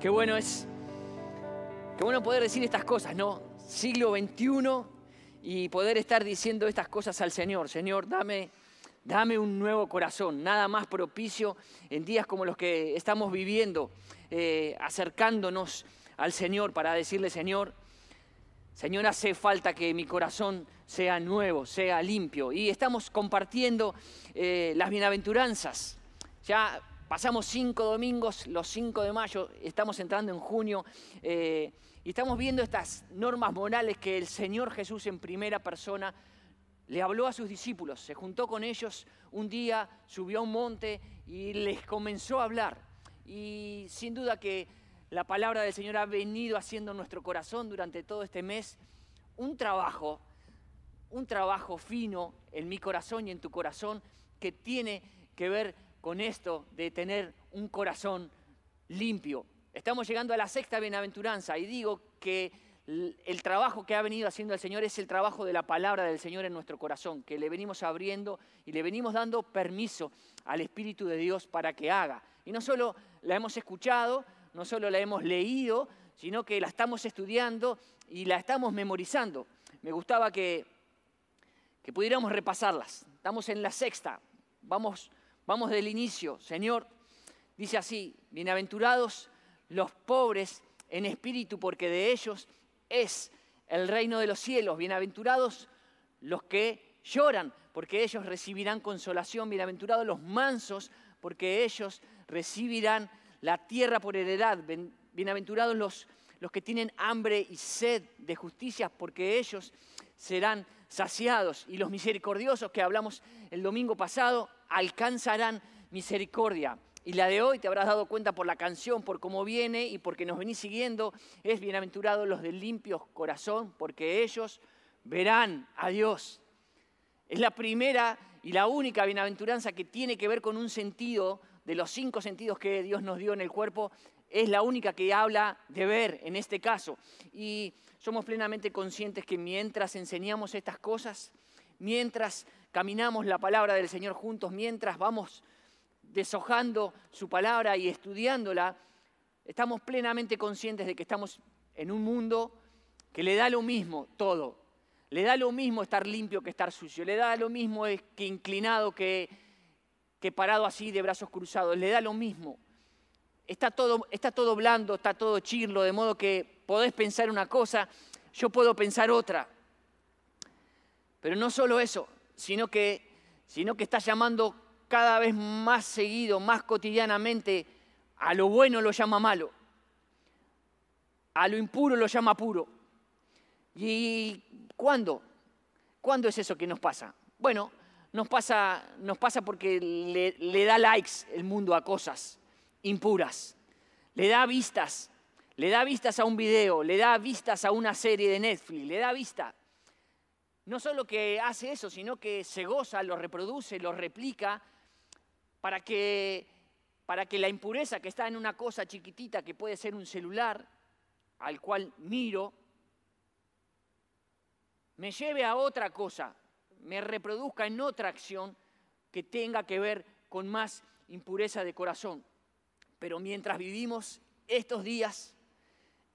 Qué bueno es, qué bueno poder decir estas cosas, ¿no? Siglo XXI y poder estar diciendo estas cosas al Señor. Señor, dame, dame un nuevo corazón, nada más propicio en días como los que estamos viviendo, eh, acercándonos al Señor para decirle, Señor, Señor, hace falta que mi corazón sea nuevo, sea limpio. Y estamos compartiendo eh, las bienaventuranzas. Ya Pasamos cinco domingos, los cinco de mayo, estamos entrando en junio eh, y estamos viendo estas normas morales que el Señor Jesús en primera persona le habló a sus discípulos. Se juntó con ellos un día, subió a un monte y les comenzó a hablar. Y sin duda que la palabra del Señor ha venido haciendo en nuestro corazón durante todo este mes un trabajo, un trabajo fino en mi corazón y en tu corazón que tiene que ver con esto de tener un corazón limpio. Estamos llegando a la sexta bienaventuranza y digo que el trabajo que ha venido haciendo el Señor es el trabajo de la palabra del Señor en nuestro corazón, que le venimos abriendo y le venimos dando permiso al Espíritu de Dios para que haga. Y no solo la hemos escuchado, no solo la hemos leído, sino que la estamos estudiando y la estamos memorizando. Me gustaba que, que pudiéramos repasarlas. Estamos en la sexta, vamos Vamos del inicio. Señor, dice así, bienaventurados los pobres en espíritu, porque de ellos es el reino de los cielos. Bienaventurados los que lloran, porque ellos recibirán consolación. Bienaventurados los mansos, porque ellos recibirán la tierra por heredad. Bienaventurados los, los que tienen hambre y sed de justicia, porque ellos serán saciados. Y los misericordiosos que hablamos el domingo pasado, alcanzarán misericordia. Y la de hoy te habrás dado cuenta por la canción, por cómo viene y porque nos venís siguiendo, es bienaventurados los de limpio corazón, porque ellos verán a Dios. Es la primera y la única bienaventuranza que tiene que ver con un sentido de los cinco sentidos que Dios nos dio en el cuerpo, es la única que habla de ver en este caso. Y somos plenamente conscientes que mientras enseñamos estas cosas, mientras caminamos la palabra del Señor juntos, mientras vamos deshojando su palabra y estudiándola, estamos plenamente conscientes de que estamos en un mundo que le da lo mismo todo. Le da lo mismo estar limpio que estar sucio. Le da lo mismo que inclinado que, que parado así de brazos cruzados. Le da lo mismo. Está todo, está todo blando, está todo chirlo, de modo que podés pensar una cosa, yo puedo pensar otra. Pero no solo eso, sino que, sino que está llamando cada vez más seguido, más cotidianamente, a lo bueno lo llama malo, a lo impuro lo llama puro. ¿Y cuándo? ¿Cuándo es eso que nos pasa? Bueno, nos pasa, nos pasa porque le, le da likes el mundo a cosas impuras, le da vistas, le da vistas a un video, le da vistas a una serie de Netflix, le da vista no solo que hace eso, sino que se goza, lo reproduce, lo replica, para que, para que la impureza que está en una cosa chiquitita que puede ser un celular, al cual miro, me lleve a otra cosa, me reproduzca en otra acción que tenga que ver con más impureza de corazón. Pero mientras vivimos estos días,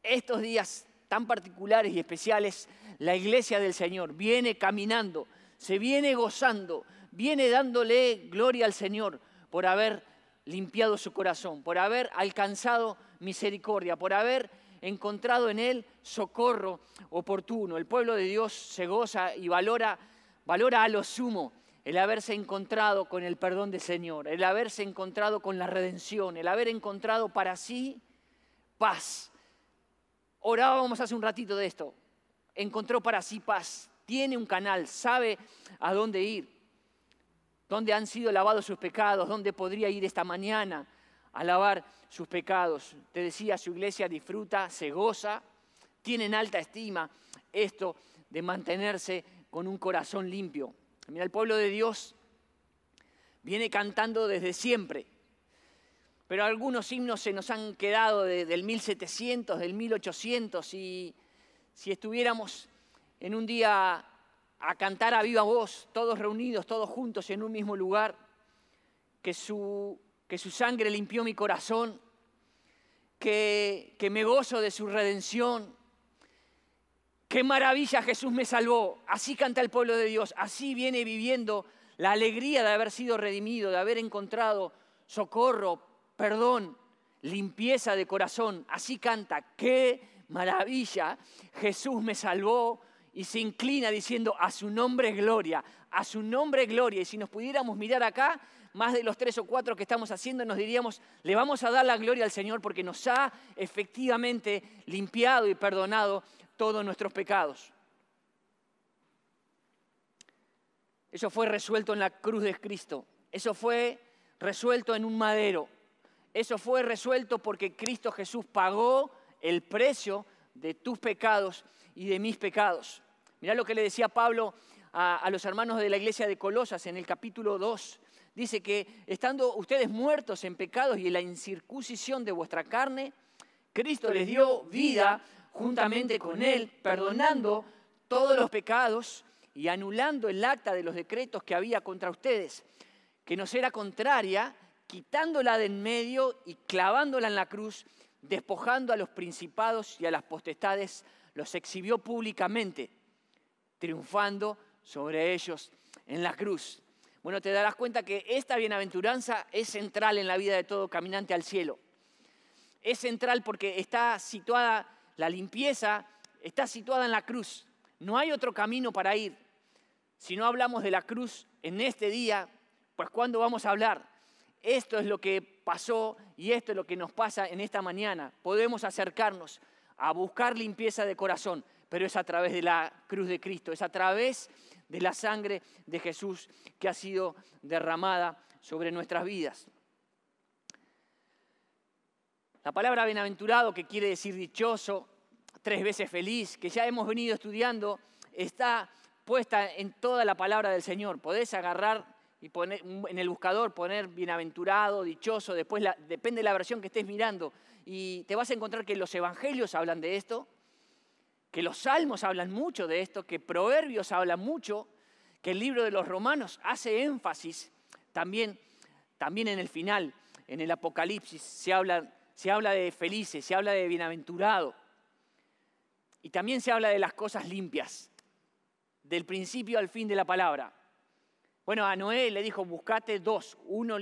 estos días tan particulares y especiales, la iglesia del Señor viene caminando, se viene gozando, viene dándole gloria al Señor por haber limpiado su corazón, por haber alcanzado misericordia, por haber encontrado en Él socorro oportuno. El pueblo de Dios se goza y valora, valora a lo sumo el haberse encontrado con el perdón del Señor, el haberse encontrado con la redención, el haber encontrado para sí paz Orábamos hace un ratito de esto. Encontró para sí paz. Tiene un canal, sabe a dónde ir, dónde han sido lavados sus pecados, dónde podría ir esta mañana a lavar sus pecados. Te decía, su iglesia disfruta, se goza, tiene en alta estima esto de mantenerse con un corazón limpio. Mira, el pueblo de Dios viene cantando desde siempre pero algunos himnos se nos han quedado del 1700, del 1800, y si estuviéramos en un día a cantar a viva voz, todos reunidos, todos juntos en un mismo lugar, que su, que su sangre limpió mi corazón, que, que me gozo de su redención. Qué maravilla Jesús me salvó. Así canta el pueblo de Dios. Así viene viviendo la alegría de haber sido redimido, de haber encontrado socorro, perdón, limpieza de corazón. Así canta. Qué maravilla. Jesús me salvó y se inclina diciendo a su nombre gloria, a su nombre gloria. Y si nos pudiéramos mirar acá, más de los tres o cuatro que estamos haciendo, nos diríamos, le vamos a dar la gloria al Señor porque nos ha efectivamente limpiado y perdonado todos nuestros pecados. Eso fue resuelto en la cruz de Cristo. Eso fue resuelto en un madero. Eso fue resuelto porque Cristo Jesús pagó el precio de tus pecados y de mis pecados. Mirá lo que le decía Pablo a, los hermanos de la iglesia de Colosas en el capítulo 2. Dice que estando ustedes muertos en pecados y en la incircuncisión de vuestra carne, Cristo les dio vida juntamente con Él, perdonando todos los pecados y anulando el acta de los decretos que había contra ustedes, que nos era contraria, quitándola de en medio y clavándola en la cruz, despojando a los principados y a las potestades, los exhibió públicamente, triunfando sobre ellos en la cruz. Bueno, te darás cuenta que esta bienaventuranza es central en la vida de todo caminante al cielo. Es central porque está situada, la limpieza está situada en la cruz. No hay otro camino para ir. Si no hablamos de la cruz en este día, pues ¿cuándo vamos a hablar? Esto es lo que pasó y esto es lo que nos pasa en esta mañana. Podemos acercarnos a buscar limpieza de corazón, pero es a través de la cruz de Cristo, es a través de la sangre de Jesús que ha sido derramada sobre nuestras vidas. La palabra bienaventurado, que quiere decir dichoso, tres veces feliz, que ya hemos venido estudiando, está puesta en toda la palabra del Señor. Podés agarrar y poner en el buscador poner bienaventurado, dichoso, después depende de la versión que estés mirando. Y te vas a encontrar que los evangelios hablan de esto, que los salmos hablan mucho de esto, que proverbios hablan mucho, que el libro de los romanos hace énfasis también, también en el final, en el Apocalipsis, se habla, se habla de felices, se habla de bienaventurado. Y también se habla de las cosas limpias, del principio al fin de la palabra. Bueno, a Noé le dijo, buscate dos, uno,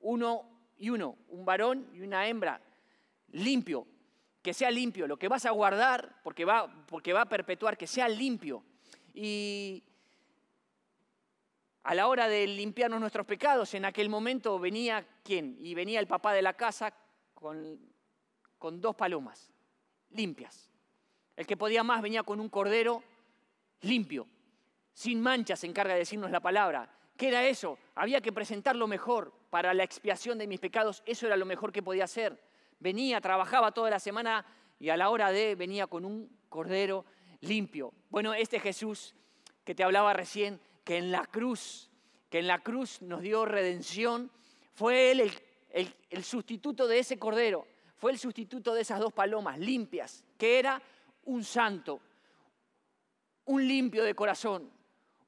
uno y uno, un varón y una hembra, limpio, que sea limpio, lo que vas a guardar, porque va, porque va a perpetuar, que sea limpio. Y a la hora de limpiarnos nuestros pecados, en aquel momento venía quién? Y venía el papá de la casa con, con dos palomas limpias. El que podía más venía con un cordero limpio sin manchas, se encarga de decirnos la palabra. ¿Qué era eso? Había que presentarlo mejor para la expiación de mis pecados. Eso era lo mejor que podía hacer. Venía, trabajaba toda la semana y a la hora de venía con un cordero limpio. Bueno, este Jesús que te hablaba recién, que en la cruz, que en la cruz nos dio redención, fue Él el sustituto de ese cordero, fue el sustituto de esas dos palomas limpias, que era un santo, un limpio de corazón,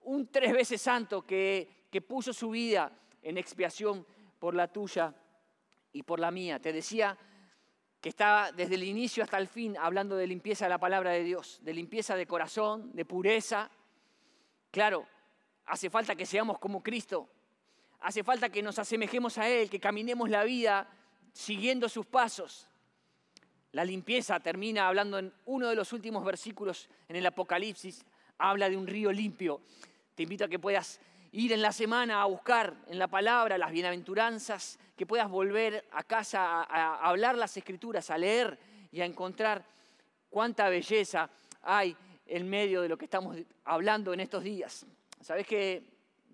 un tres veces santo que, puso su vida en expiación por la tuya y por la mía. Te decía que estaba desde el inicio hasta el fin hablando de limpieza de la palabra de Dios, de limpieza de corazón, de pureza. Claro, hace falta que seamos como Cristo, hace falta que nos asemejemos a Él, que caminemos la vida siguiendo sus pasos. La limpieza termina hablando en uno de los últimos versículos en el Apocalipsis, habla de un río limpio. Te invito a que puedas ir en la semana a buscar en la palabra las bienaventuranzas, que puedas volver a casa a, hablar las escrituras, a leer y a encontrar cuánta belleza hay en medio de lo que estamos hablando en estos días. Sabes que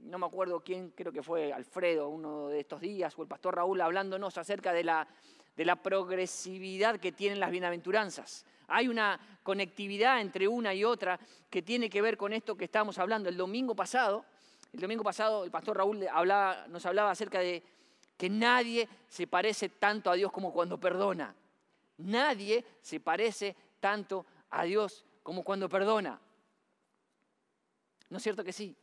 no me acuerdo quién, creo que fue Alfredo uno de estos días, o el pastor Raúl hablándonos acerca de la, de la progresividad que tienen las bienaventuranzas. Hay una conectividad entre una y otra que tiene que ver con esto que estamos hablando. El domingo pasado, el domingo pasado el pastor Raúl nos hablaba acerca de que nadie se parece tanto a Dios como cuando perdona. Nadie se parece tanto a Dios como cuando perdona. ¿No es cierto que sí?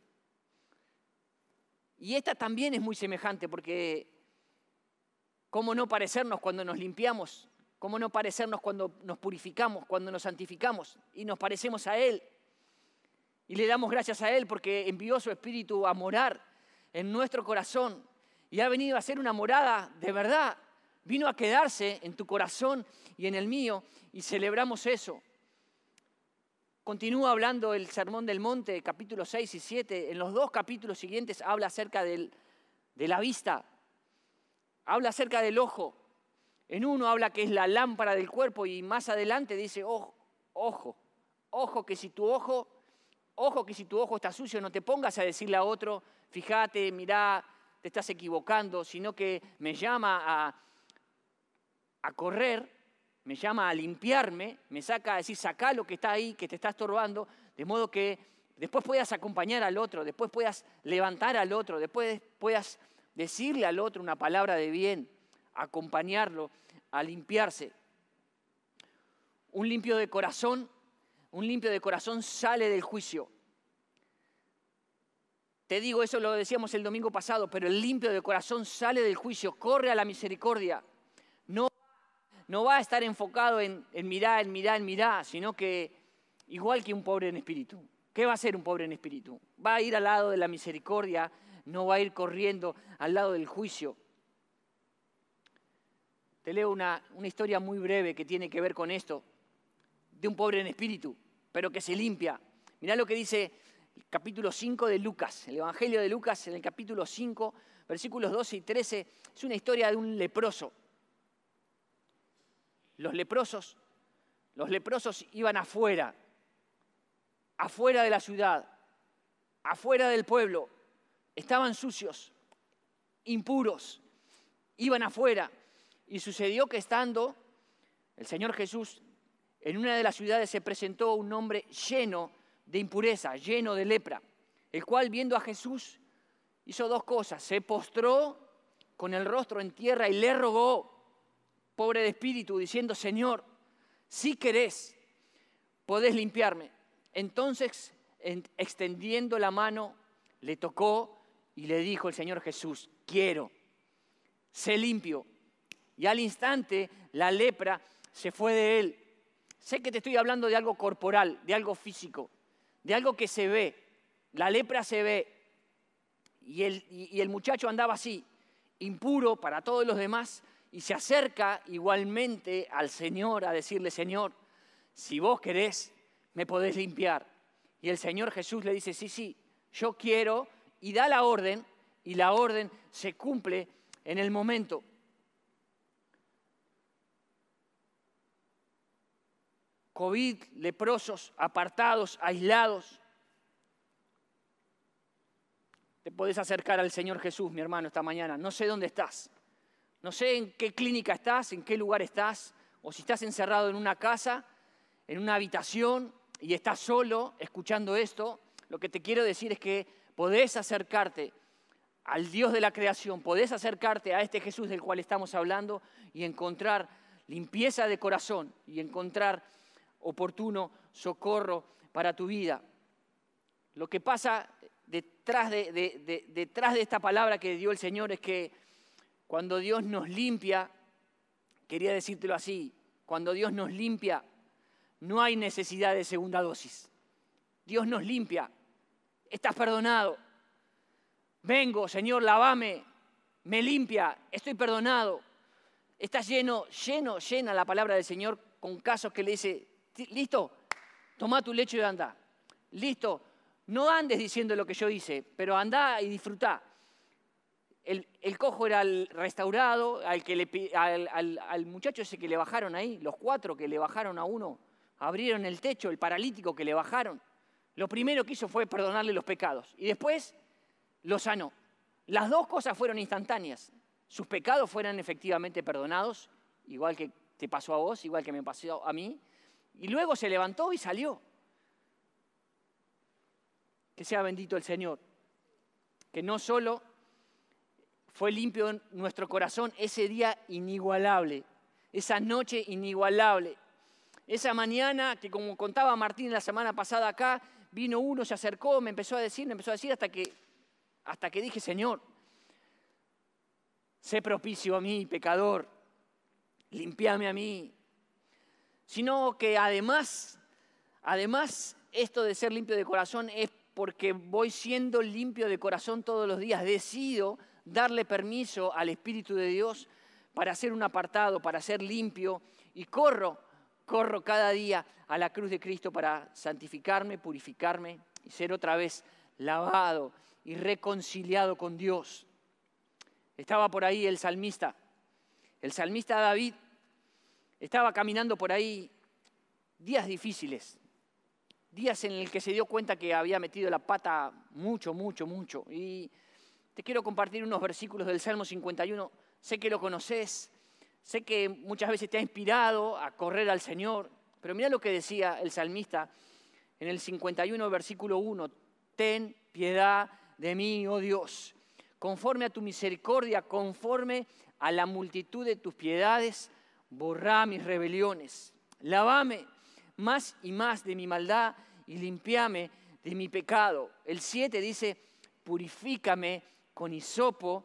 Y esta también es muy semejante porque ¿cómo no parecernos cuando nos limpiamos ¿Cómo no parecernos cuando nos purificamos, cuando nos santificamos y nos parecemos a Él? Y le damos gracias a Él porque envió su Espíritu a morar en nuestro corazón y ha venido a ser una morada de verdad. Vino a quedarse en tu corazón y en el mío y celebramos eso. Continúa hablando el Sermón del Monte, capítulos 6 y 7. En los dos capítulos siguientes habla acerca de la vista, habla acerca del ojo. En uno habla que es la lámpara del cuerpo y más adelante dice, ojo, ojo, ojo que si tu ojo Ojo que si tu ojo está sucio no te pongas a decirle a otro, fíjate, mirá, te estás equivocando, sino que me llama a, a correr, me llama a limpiarme, me saca a decir, saca lo que está ahí, que te está estorbando, de modo que después puedas acompañar al otro, después puedas levantar al otro, después puedas decirle al otro una palabra de bien, acompañarlo a limpiarse. Un limpio de corazón un limpio de corazón sale del juicio. Te digo, eso lo decíamos el domingo pasado, pero el limpio de corazón sale del juicio, corre a la misericordia. No, no va a estar enfocado en, mirar, en mirar, en mirar, sino que igual que un pobre en espíritu. ¿Qué va a hacer un pobre en espíritu? Va a ir al lado de la misericordia, no va a ir corriendo al lado del juicio. Leo una, una historia muy breve que tiene que ver con esto de un pobre en espíritu, pero que se limpia. Mirá lo que dice el capítulo 5 de Lucas, el Evangelio de Lucas en el capítulo 5, versículos 12 y 13, es una historia de un leproso. Los leprosos, los leprosos iban afuera, afuera de la ciudad, afuera del pueblo, estaban sucios, impuros, iban afuera. Y sucedió que estando el Señor Jesús en una de las ciudades se presentó un hombre lleno de impureza, lleno de lepra, el cual viendo a Jesús hizo dos cosas. Se postró con el rostro en tierra y le rogó, pobre de espíritu, diciendo, Señor, si querés, podés limpiarme. Entonces, extendiendo la mano, le tocó y le dijo el Señor Jesús, quiero, sé limpio. Y al instante la lepra se fue de él Sé que te estoy hablando de algo corporal, de algo físico, de algo que se ve. La lepra se ve. Y el, muchacho andaba así, impuro para todos los demás, y se acerca igualmente al Señor a decirle, Señor, si vos querés, me podés limpiar. Y el Señor Jesús le dice, sí, sí, yo quiero, y da la orden, y la orden se cumple en el momento. COVID, leprosos, apartados, aislados. Te podés acercar al Señor Jesús, mi hermano, esta mañana. No sé dónde estás. No sé en qué clínica estás, en qué lugar estás, o si estás encerrado en una casa, en una habitación y estás solo escuchando esto. Lo que te quiero decir es que podés acercarte al Dios de la creación, podés acercarte a este Jesús del cual estamos hablando y encontrar limpieza de corazón y encontrar oportuno socorro para tu vida. Lo que pasa detrás de, detrás de esta palabra que dio el Señor es que cuando Dios nos limpia, quería decírtelo así, cuando Dios nos limpia, no hay necesidad de segunda dosis. Dios nos limpia, estás perdonado. Vengo, Señor, lavame, me limpia, estoy perdonado. Estás lleno, lleno, llena la palabra del Señor con casos que le dice, listo, toma tu lecho y anda. Listo, no andes diciendo lo que yo hice, pero anda y disfruta. El, cojo era el restaurado, al, que le, al, muchacho ese que le bajaron ahí, los cuatro que le bajaron a uno, abrieron el techo, el paralítico que le bajaron. Lo primero que hizo fue perdonarle los pecados y después lo sanó. Las dos cosas fueron instantáneas. Sus pecados fueron efectivamente perdonados, igual que te pasó a vos, igual que me pasó a mí, y luego se levantó y salió. Que sea bendito el Señor. Que no solo fue limpio nuestro corazón ese día inigualable, esa noche inigualable, esa mañana que como contaba Martín la semana pasada acá, vino uno, se acercó, me empezó a decir, me empezó a decir hasta que, hasta que dije, Señor, sé propicio a mí, pecador. limpiame a mí, sino que además, además esto de ser limpio de corazón es porque voy siendo limpio de corazón todos los días. Decido darle permiso al Espíritu de Dios para ser un apartado, para ser limpio y corro, corro cada día a la cruz de Cristo para santificarme, purificarme y ser otra vez lavado y reconciliado con Dios. Estaba por ahí el salmista, el salmista David estaba caminando por ahí días difíciles, días en el que se dio cuenta que había metido la pata mucho, mucho, mucho. Y te quiero compartir unos versículos del Salmo 51. Sé que lo conoces, sé que muchas veces te ha inspirado a correr al Señor, pero mira lo que decía el salmista en el 51, versículo 1. Ten piedad de mí, oh Dios, conforme a tu misericordia, conforme a la multitud de tus piedades, borrá mis rebeliones. Lavame más y más de mi maldad y limpiame de mi pecado. El 7 dice, purifícame con hisopo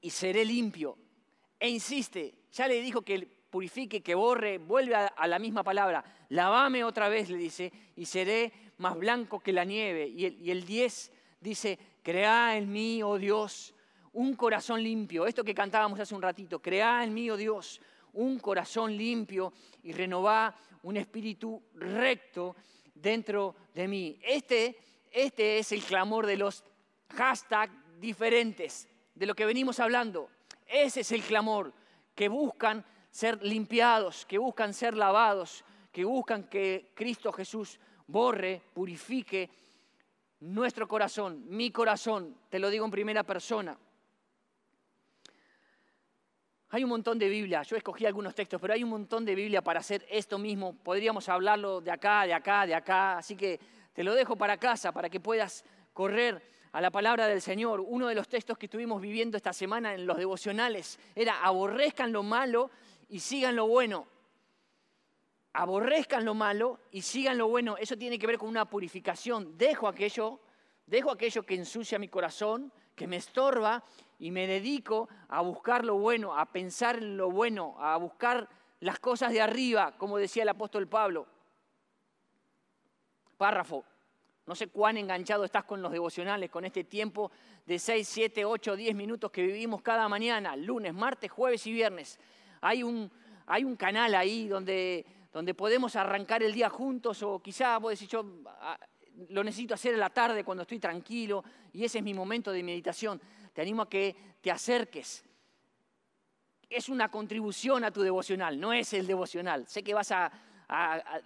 y seré limpio. E insiste, ya le dijo que purifique, que borre, vuelve a, la misma palabra. Lavame otra vez, le dice, y seré más blanco que la nieve. Y el, y el 10 dice, crea en mí, oh Dios, un corazón limpio. Esto que cantábamos hace un ratito, crea en mí, oh Dios, un corazón limpio y renová un espíritu recto dentro de mí. Este, este es el clamor de los hashtags diferentes, de lo que venimos hablando. Ese es el clamor, que buscan ser limpiados, que buscan ser lavados, que buscan que Cristo Jesús borre, purifique nuestro corazón, mi corazón, te lo digo en primera persona. Hay un montón de Biblia, yo escogí algunos textos, pero hay un montón de Biblia para hacer esto mismo. Podríamos hablarlo de acá, de acá, de acá, así que te lo dejo para casa, para que puedas correr a la palabra del Señor. Uno de los textos que estuvimos viviendo esta semana en los devocionales era aborrezcan lo malo y sigan lo bueno. Aborrezcan lo malo y sigan lo bueno. Eso tiene que ver con una purificación. Dejo aquello, dejo aquello que ensucia mi corazón, que me estorba y me dedico a buscar lo bueno, a pensar en lo bueno, a buscar las cosas de arriba, como decía el apóstol Pablo. Párrafo. No sé cuán enganchado estás con los devocionales, con este tiempo de 6, 7, 8, 10 minutos que vivimos cada mañana, lunes, martes, jueves y viernes. Hay un, hay un canal ahí donde, donde podemos arrancar el día juntos o quizá vos decís, yo ah, lo necesito hacer en la tarde cuando estoy tranquilo y ese es mi momento de meditación te animo a que te acerques. Es una contribución a tu devocional, no es el devocional. Sé que vas a,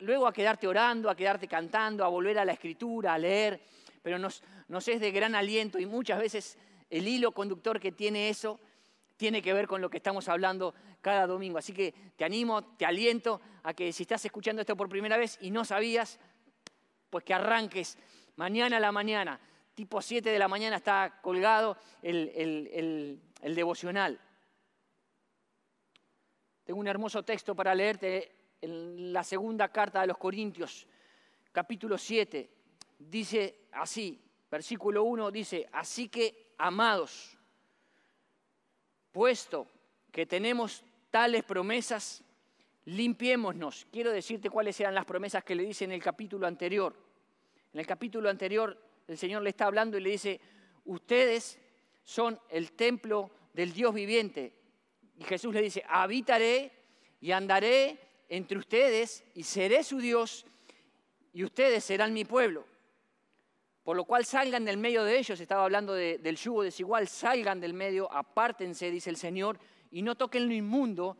luego a quedarte orando, a quedarte cantando, a volver a la escritura, a leer, pero nos, nos es de gran aliento y muchas veces el hilo conductor que tiene eso tiene que ver con lo que estamos hablando cada domingo. Así que te animo, te aliento a que si estás escuchando esto por primera vez y no sabías, pues que arranques mañana a la mañana tipo 7 de la mañana está colgado el, devocional. Tengo un hermoso texto para leerte en la segunda carta de los Corintios, capítulo 7. Dice así, versículo 1 dice, así que, amados, puesto que tenemos tales promesas, limpiémonos. Quiero decirte cuáles eran las promesas que le dice en el capítulo anterior. En el capítulo anterior el Señor le está hablando y le dice, ustedes son el templo del Dios viviente. Y Jesús le dice, habitaré y andaré entre ustedes y seré su Dios y ustedes serán mi pueblo. Por lo cual salgan del medio de ellos, estaba hablando del yugo desigual, salgan del medio, apártense, dice el Señor, y no toquen lo inmundo,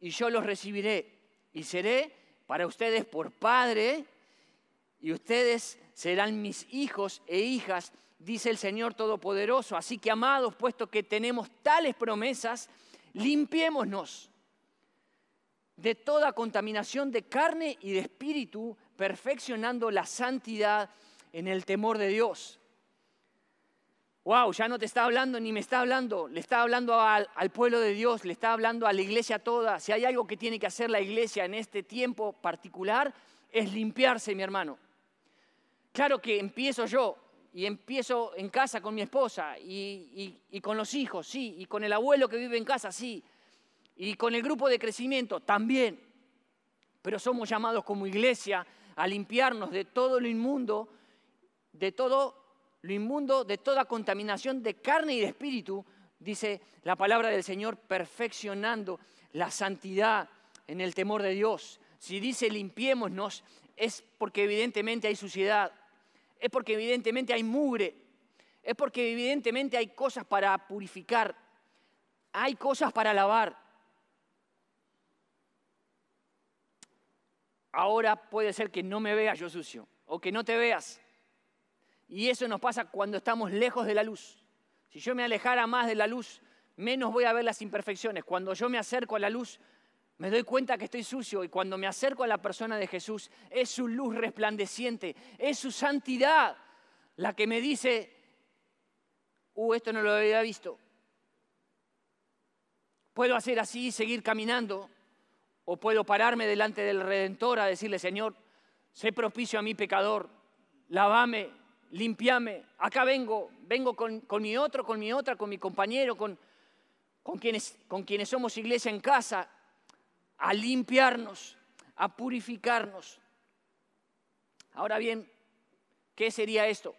y yo los recibiré, y seré para ustedes por Padre, y ustedes serán mis hijos e hijas, dice el Señor Todopoderoso. Así que, amados, puesto que tenemos tales promesas, limpiémonos de toda contaminación de carne y de espíritu, perfeccionando la santidad en el temor de Dios. Wow, ya no te está hablando ni me está hablando, le está hablando al, pueblo de Dios, le está hablando a la iglesia toda. Si hay algo que tiene que hacer la iglesia en este tiempo particular, es limpiarse, mi hermano. Claro que empiezo yo y empiezo en casa con mi esposa y, con los hijos, sí, y con el abuelo que vive en casa, sí. Y con el grupo de crecimiento también. Pero somos llamados como iglesia a limpiarnos de todo lo inmundo, de todo lo inmundo, de toda contaminación de carne y de espíritu, dice la palabra del Señor, perfeccionando la santidad en el temor de Dios. Si dice limpiémonos, es porque evidentemente hay suciedad, es porque evidentemente hay mugre, es porque evidentemente hay cosas para purificar, hay cosas para lavar. Ahora puede ser que no me veas yo sucio o que no te veas. Y eso nos pasa cuando estamos lejos de la luz. Si yo me alejara más de la luz, menos voy a ver las imperfecciones. Cuando yo me acerco a la luz, me doy cuenta que estoy sucio y cuando me acerco a la persona de Jesús, es su luz resplandeciente, es su santidad la que me dice, uh, esto no lo había visto. Puedo hacer así y seguir caminando, o puedo pararme delante del Redentor a decirle, Señor, sé propicio a mi pecador, lavame, limpiame, acá vengo, vengo con, mi otro, con mi otra, con mi compañero, con, quienes, con quienes somos iglesia en casa, a limpiarnos, a purificarnos. Ahora bien, ¿qué sería esto?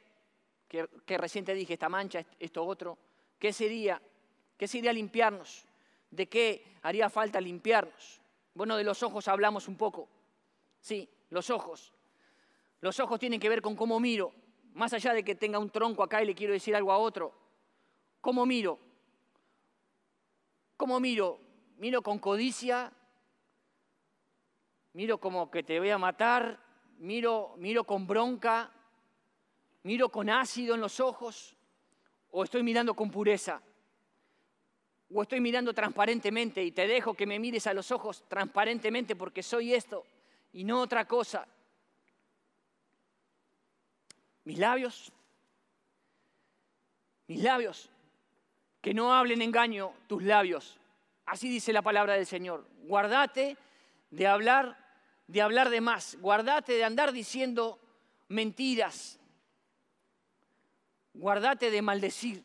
Que, que recién dije, esta mancha, esto otro. ¿Qué sería? ¿Qué sería limpiarnos? ¿De qué haría falta limpiarnos? Bueno, de los ojos hablamos un poco. Sí, los ojos. Los ojos tienen que ver con cómo miro, más allá de que tenga un tronco acá y le quiero decir algo a otro, ¿cómo miro? ¿Cómo miro? ¿Miro con codicia? ¿Miro como que te voy a matar? ¿Miro, miro con bronca? ¿Miro con ácido en los ojos? ¿O estoy mirando con pureza? ¿O estoy mirando transparentemente y te dejo que me mires a los ojos transparentemente porque soy esto y no otra cosa? Mis labios, mis labios, que no hablen engaño tus labios. Así dice la palabra del Señor. Guardate de hablar, de hablar de más. Guardate de andar diciendo mentiras. Guardate de maldecir.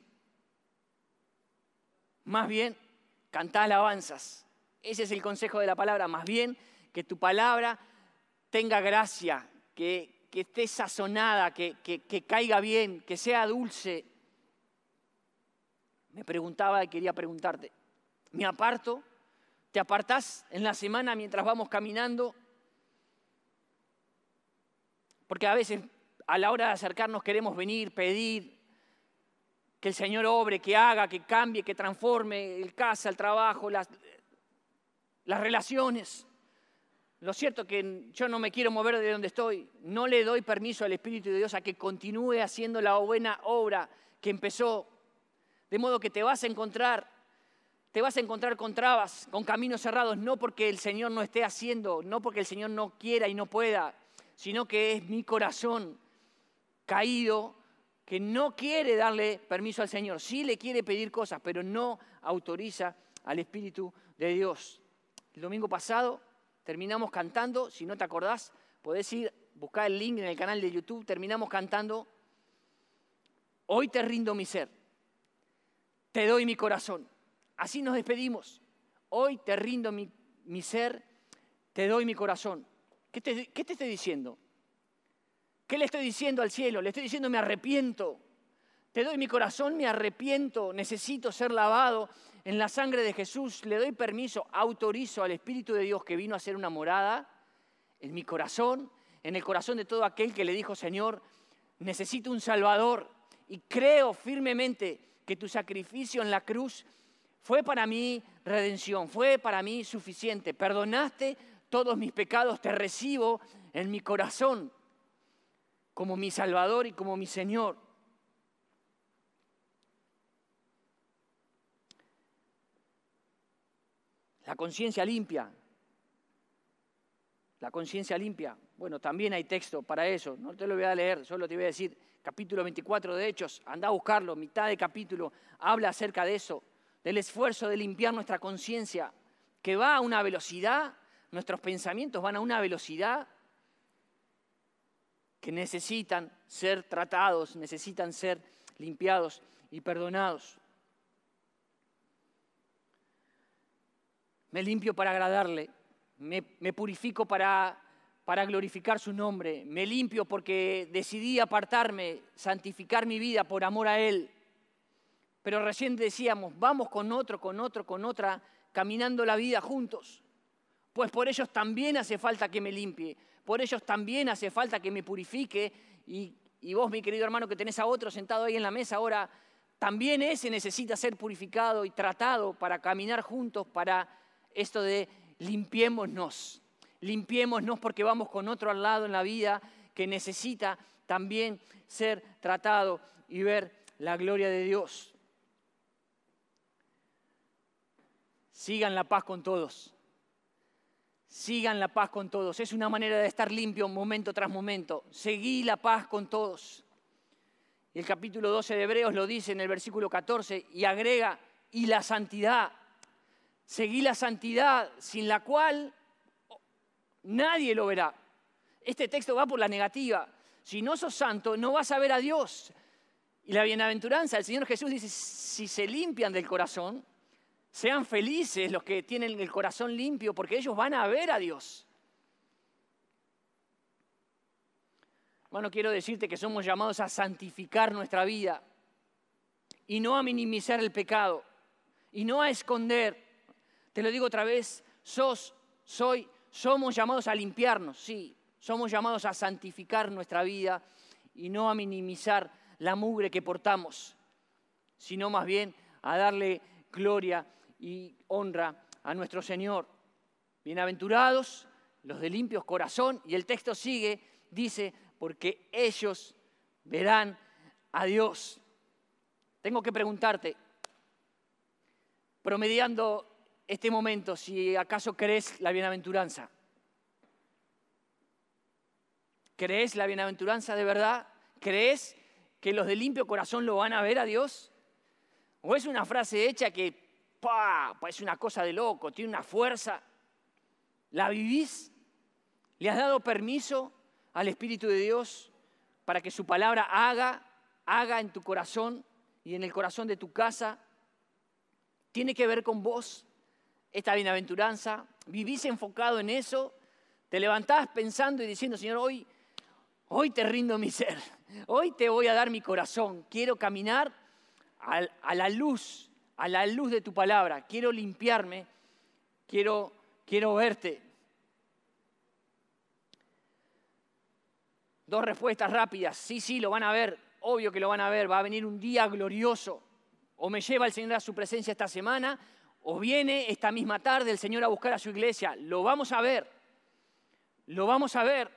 Más bien, canta alabanzas. Ese es el consejo de la palabra. Más bien, que tu palabra tenga gracia, que, que esté sazonada, que, caiga bien, que sea dulce. Me preguntaba y quería preguntarte, ¿me aparto? ¿Te apartás en la semana mientras vamos caminando? Porque a veces a la hora de acercarnos queremos venir, pedir, que el Señor obre, que haga, que cambie, que transforme el casa, el trabajo, las, las relaciones. Lo cierto es que yo no me quiero mover de donde estoy. No le doy permiso al Espíritu de Dios a que continúe haciendo la buena obra que empezó. De modo que te vas a encontrar, te vas a encontrar con trabas, con caminos cerrados, no porque el Señor no esté haciendo, no porque el Señor no quiera y no pueda, sino que es mi corazón caído que no quiere darle permiso al Señor. Sí le quiere pedir cosas, pero no autoriza al Espíritu de Dios. El domingo pasado terminamos cantando, si no te acordás, podés ir, buscar el link en el canal de YouTube, terminamos cantando, hoy te rindo mi ser, te doy mi corazón. Así nos despedimos, hoy te rindo mi, ser, te doy mi corazón. ¿Qué te, ¿Qué te estoy diciendo? ¿Qué le estoy diciendo al cielo? Le estoy diciendo me arrepiento. Te doy mi corazón, me arrepiento, necesito ser lavado en la sangre de Jesús. Le doy permiso, autorizo al Espíritu de Dios que vino a ser una morada en mi corazón, en el corazón de todo aquel que le dijo, Señor, necesito un Salvador. Y creo firmemente que tu sacrificio en la cruz fue para mí redención, fue para mí suficiente. Perdonaste todos mis pecados, te recibo en mi corazón como mi Salvador y como mi Señor. La conciencia limpia. La conciencia limpia. Bueno, también hay texto para eso. No te lo voy a leer, solo te voy a decir, capítulo 24 de Hechos, anda a buscarlo, mitad de capítulo, habla acerca de eso, del esfuerzo de limpiar nuestra conciencia, que va a una velocidad, nuestros pensamientos van a una velocidad que necesitan ser tratados, necesitan ser limpiados y perdonados. Me limpio para agradarle, me, purifico para, para glorificar su nombre, me limpio porque decidí apartarme, santificar mi vida por amor a Él. Pero recién decíamos, vamos con otro, con otro, con otra, caminando la vida juntos. Pues por ellos también hace falta que me limpie, por ellos también hace falta que me purifique. Y, y vos, mi querido hermano, que tenés a otro sentado ahí en la mesa ahora, también ese necesita ser purificado y tratado para caminar juntos, para esto de limpiémonos. Limpiémonos porque vamos con otro al lado en la vida que necesita también ser tratado y ver la gloria de Dios. Sigan la paz con todos. Sigan la paz con todos. Es una manera de estar limpio momento tras momento. Seguí la paz con todos. Y el capítulo 12 de Hebreos lo dice en el versículo 14 y agrega, y la santidad. Seguí la santidad sin la cual nadie lo verá. Este texto va por la negativa. Si no sos santo, no vas a ver a Dios. Y la bienaventuranza, el Señor Jesús dice, si se limpian del corazón, sean felices los que tienen el corazón limpio, porque ellos van a ver a Dios. Bueno, quiero decirte que somos llamados a santificar nuestra vida y no a minimizar el pecado y no a esconder. Te lo digo otra vez, sos, soy, somos llamados a limpiarnos, sí, somos llamados a santificar nuestra vida y no a minimizar la mugre que portamos, sino más bien a darle gloria y honra a nuestro Señor. Bienaventurados los de limpios corazón, y el texto sigue, dice, porque ellos verán a Dios. Tengo que preguntarte, promediando este momento, si acaso crees la bienaventuranza. ¿Crees la bienaventuranza de verdad? ¿Crees que los de limpio corazón lo van a ver a Dios? ¿O es una frase hecha que. Pues es una cosa de loco, tiene una fuerza. ¿La vivís? ¿Le has dado permiso al Espíritu de Dios para que su palabra haga, haga en tu corazón y en el corazón de tu casa? ¿Tiene que ver con vos esta bienaventuranza? ¿Vivís enfocado en eso? ¿Te levantás pensando y diciendo, Señor, hoy, hoy te rindo mi ser, hoy te voy a dar mi corazón, quiero caminar a la luz a la luz de tu palabra, quiero limpiarme, quiero, quiero verte. Dos respuestas rápidas, sí, sí, lo van a ver, obvio que lo van a ver, va a venir un día glorioso. O me lleva el Señor a su presencia esta semana, o viene esta misma tarde el Señor a buscar a su iglesia. Lo vamos a ver, lo vamos a ver.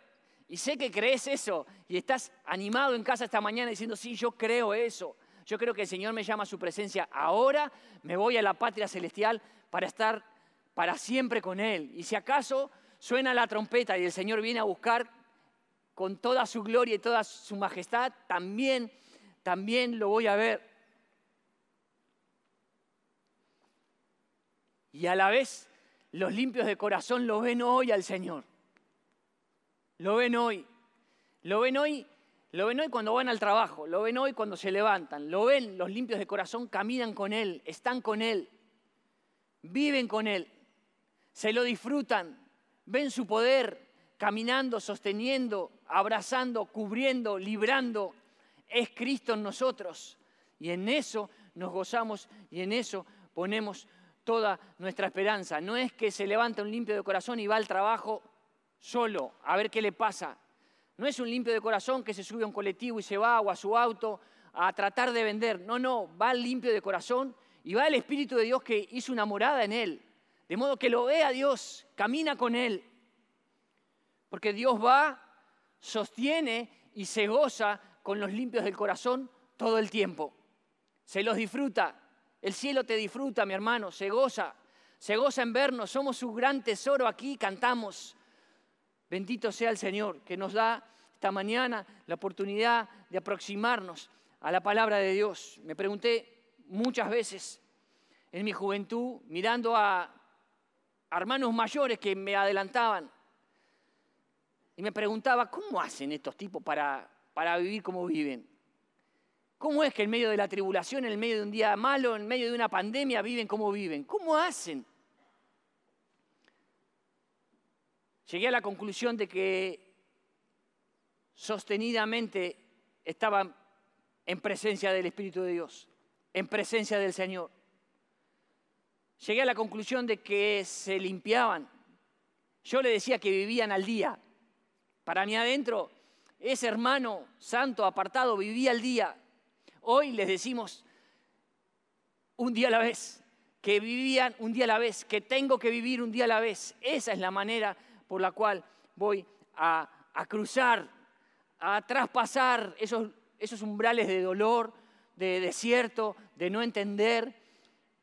Y sé que crees eso y estás animado en casa esta mañana diciendo, sí, yo creo eso. Yo creo que el Señor me llama a su presencia ahora, me voy a la patria celestial para estar para siempre con Él. Y si acaso suena la trompeta y el Señor viene a buscar con toda su gloria y toda su majestad, también, también lo voy a ver. Y a la vez, los limpios de corazón lo ven hoy al Señor. Lo ven hoy. Lo ven hoy lo ven hoy cuando van al trabajo, lo ven hoy cuando se levantan, lo ven los limpios de corazón, caminan con Él, están con Él, viven con Él, se lo disfrutan, ven su poder caminando, sosteniendo, abrazando, cubriendo, librando. Es Cristo en nosotros y en eso nos gozamos y en eso ponemos toda nuestra esperanza. No es que se levanta un limpio de corazón y va al trabajo solo a ver qué le pasa. No es un limpio de corazón que se sube a un colectivo y se va o a su auto a tratar de vender. No, no, va limpio de corazón y va el Espíritu de Dios que hizo una morada en él. De modo que lo ve a Dios, camina con él. Porque Dios va, sostiene y se goza con los limpios del corazón todo el tiempo. Se los disfruta. El cielo te disfruta, mi hermano, se goza. Se goza en vernos, somos su gran tesoro aquí, cantamos. Bendito sea el Señor que nos da esta mañana la oportunidad de aproximarnos a la palabra de Dios. Me pregunté muchas veces en mi juventud, mirando a hermanos mayores que me adelantaban, y me preguntaba, ¿cómo hacen estos tipos para, para vivir como viven? ¿Cómo es que en medio de la tribulación, en medio de un día malo, en medio de una pandemia, viven como viven? ¿Cómo hacen? Llegué a la conclusión de que sostenidamente estaban en presencia del Espíritu de Dios, en presencia del Señor. Llegué a la conclusión de que se limpiaban. Yo le decía que vivían al día. Para mí adentro, ese hermano santo, apartado, vivía al día. Hoy les decimos un día a la vez, que vivían un día a la vez, que tengo que vivir un día a la vez. Esa es la manera por la cual voy a, cruzar a traspasar esos, esos umbrales de dolor, de desierto, de no entender,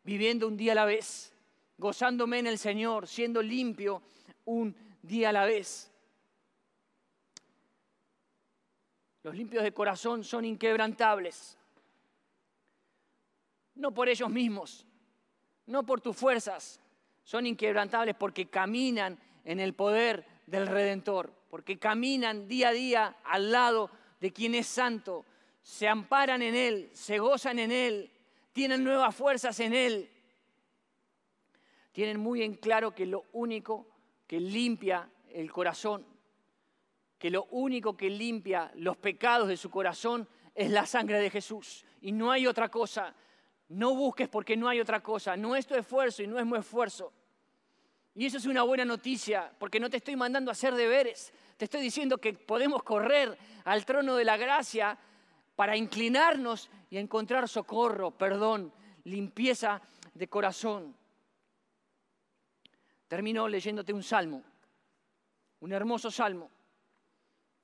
viviendo un día a la vez, gozándome en el Señor, siendo limpio un día a la vez. Los limpios de corazón son inquebrantables, no por ellos mismos, no por tus fuerzas, son inquebrantables porque caminan en el poder del Redentor porque caminan día a día al lado de quien es santo, se amparan en Él, se gozan en Él, tienen nuevas fuerzas en Él. Tienen muy en claro que lo único que limpia el corazón, que lo único que limpia los pecados de su corazón es la sangre de Jesús. Y no hay otra cosa. No busques porque no hay otra cosa. No es tu esfuerzo y no es mi esfuerzo. Y eso es una buena noticia, porque no te estoy mandando a hacer deberes, te estoy diciendo que podemos correr al trono de la gracia para inclinarnos y encontrar socorro, perdón, limpieza de corazón. Termino leyéndote un salmo, un hermoso salmo,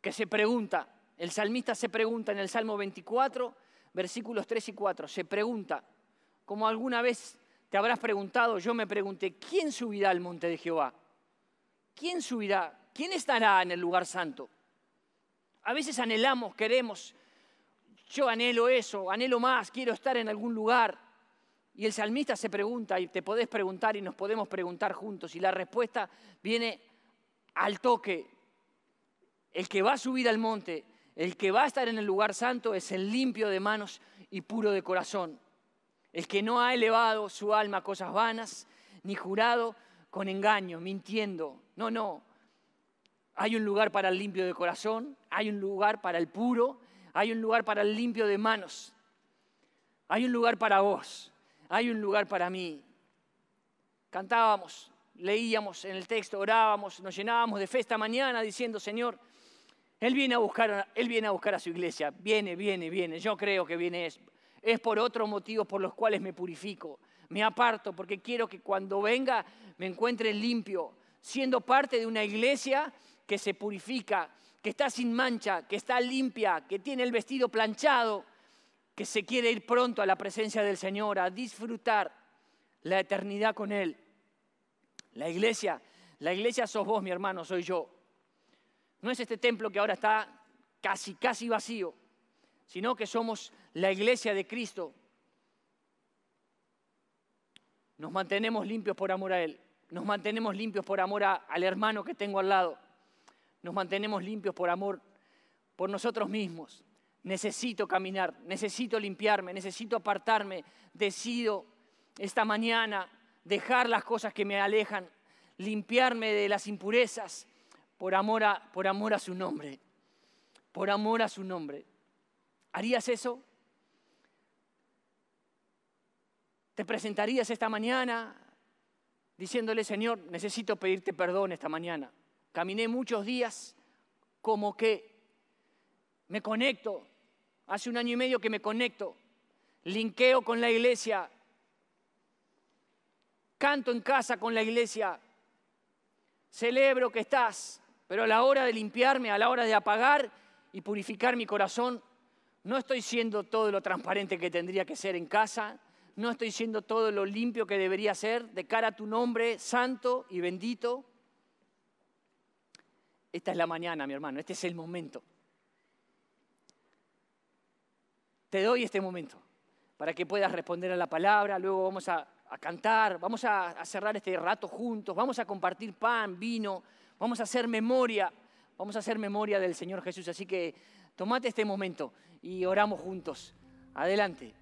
que se pregunta, el salmista se pregunta en el Salmo 24, versículos 3 y 4, se pregunta, como alguna vez te habrás preguntado, yo me pregunté, ¿quién subirá al monte de Jehová? ¿Quién subirá? ¿Quién estará en el lugar santo? A veces anhelamos, queremos, yo anhelo eso, anhelo más, quiero estar en algún lugar. Y el salmista se pregunta, y te podés preguntar y nos podemos preguntar juntos, y la respuesta viene al toque. El que va a subir al monte, el que va a estar en el lugar santo es el limpio de manos y puro de corazón. El que no ha elevado su alma a cosas vanas, ni jurado con engaño, mintiendo. No, no. Hay un lugar para el limpio de corazón, hay un lugar para el puro, hay un lugar para el limpio de manos. Hay un lugar para vos, hay un lugar para mí. Cantábamos, leíamos en el texto, orábamos, nos llenábamos de fe esta mañana diciendo, Señor, Él viene a buscar, a su iglesia, viene, viene, viene. Yo creo que viene es, es por otros motivos por los cuales me purifico, me aparto, porque quiero que cuando venga me encuentre limpio, siendo parte de una iglesia que se purifica, que está sin mancha, que está limpia, que tiene el vestido planchado, que se quiere ir pronto a la presencia del Señor, a disfrutar la eternidad con Él. La iglesia, la iglesia sos vos, mi hermano, soy yo. No es este templo que ahora está casi, casi vacío, sino que somos la iglesia de Cristo. Nos mantenemos limpios por amor a Él, nos mantenemos limpios por amor al hermano que tengo al lado nos mantenemos limpios por amor, por nosotros mismos. Necesito caminar, necesito limpiarme, necesito apartarme. Decido esta mañana dejar las cosas que me alejan, limpiarme de las impurezas por amor a, por amor a su nombre. Por amor a su nombre. ¿Harías eso? ¿Te presentarías esta mañana diciéndole, Señor, necesito pedirte perdón esta mañana? Caminé muchos días como que me conecto. Hace un año y medio que me conecto. Linkeo con la iglesia. Canto en casa con la iglesia. Celebro que estás. Pero a la hora de limpiarme, a la hora de apagar y purificar mi corazón, no estoy siendo todo lo transparente que tendría que ser en casa. No estoy siendo todo lo limpio que debería ser de cara a tu nombre santo y bendito. Esta es la mañana, mi hermano, este es el momento. Te doy este momento para que puedas responder a la palabra, luego vamos a, cantar, vamos a, a cerrar este rato juntos, vamos a compartir pan, vino, vamos a hacer memoria, vamos a hacer memoria del Señor Jesús. Así que tomate este momento y oramos juntos. Adelante.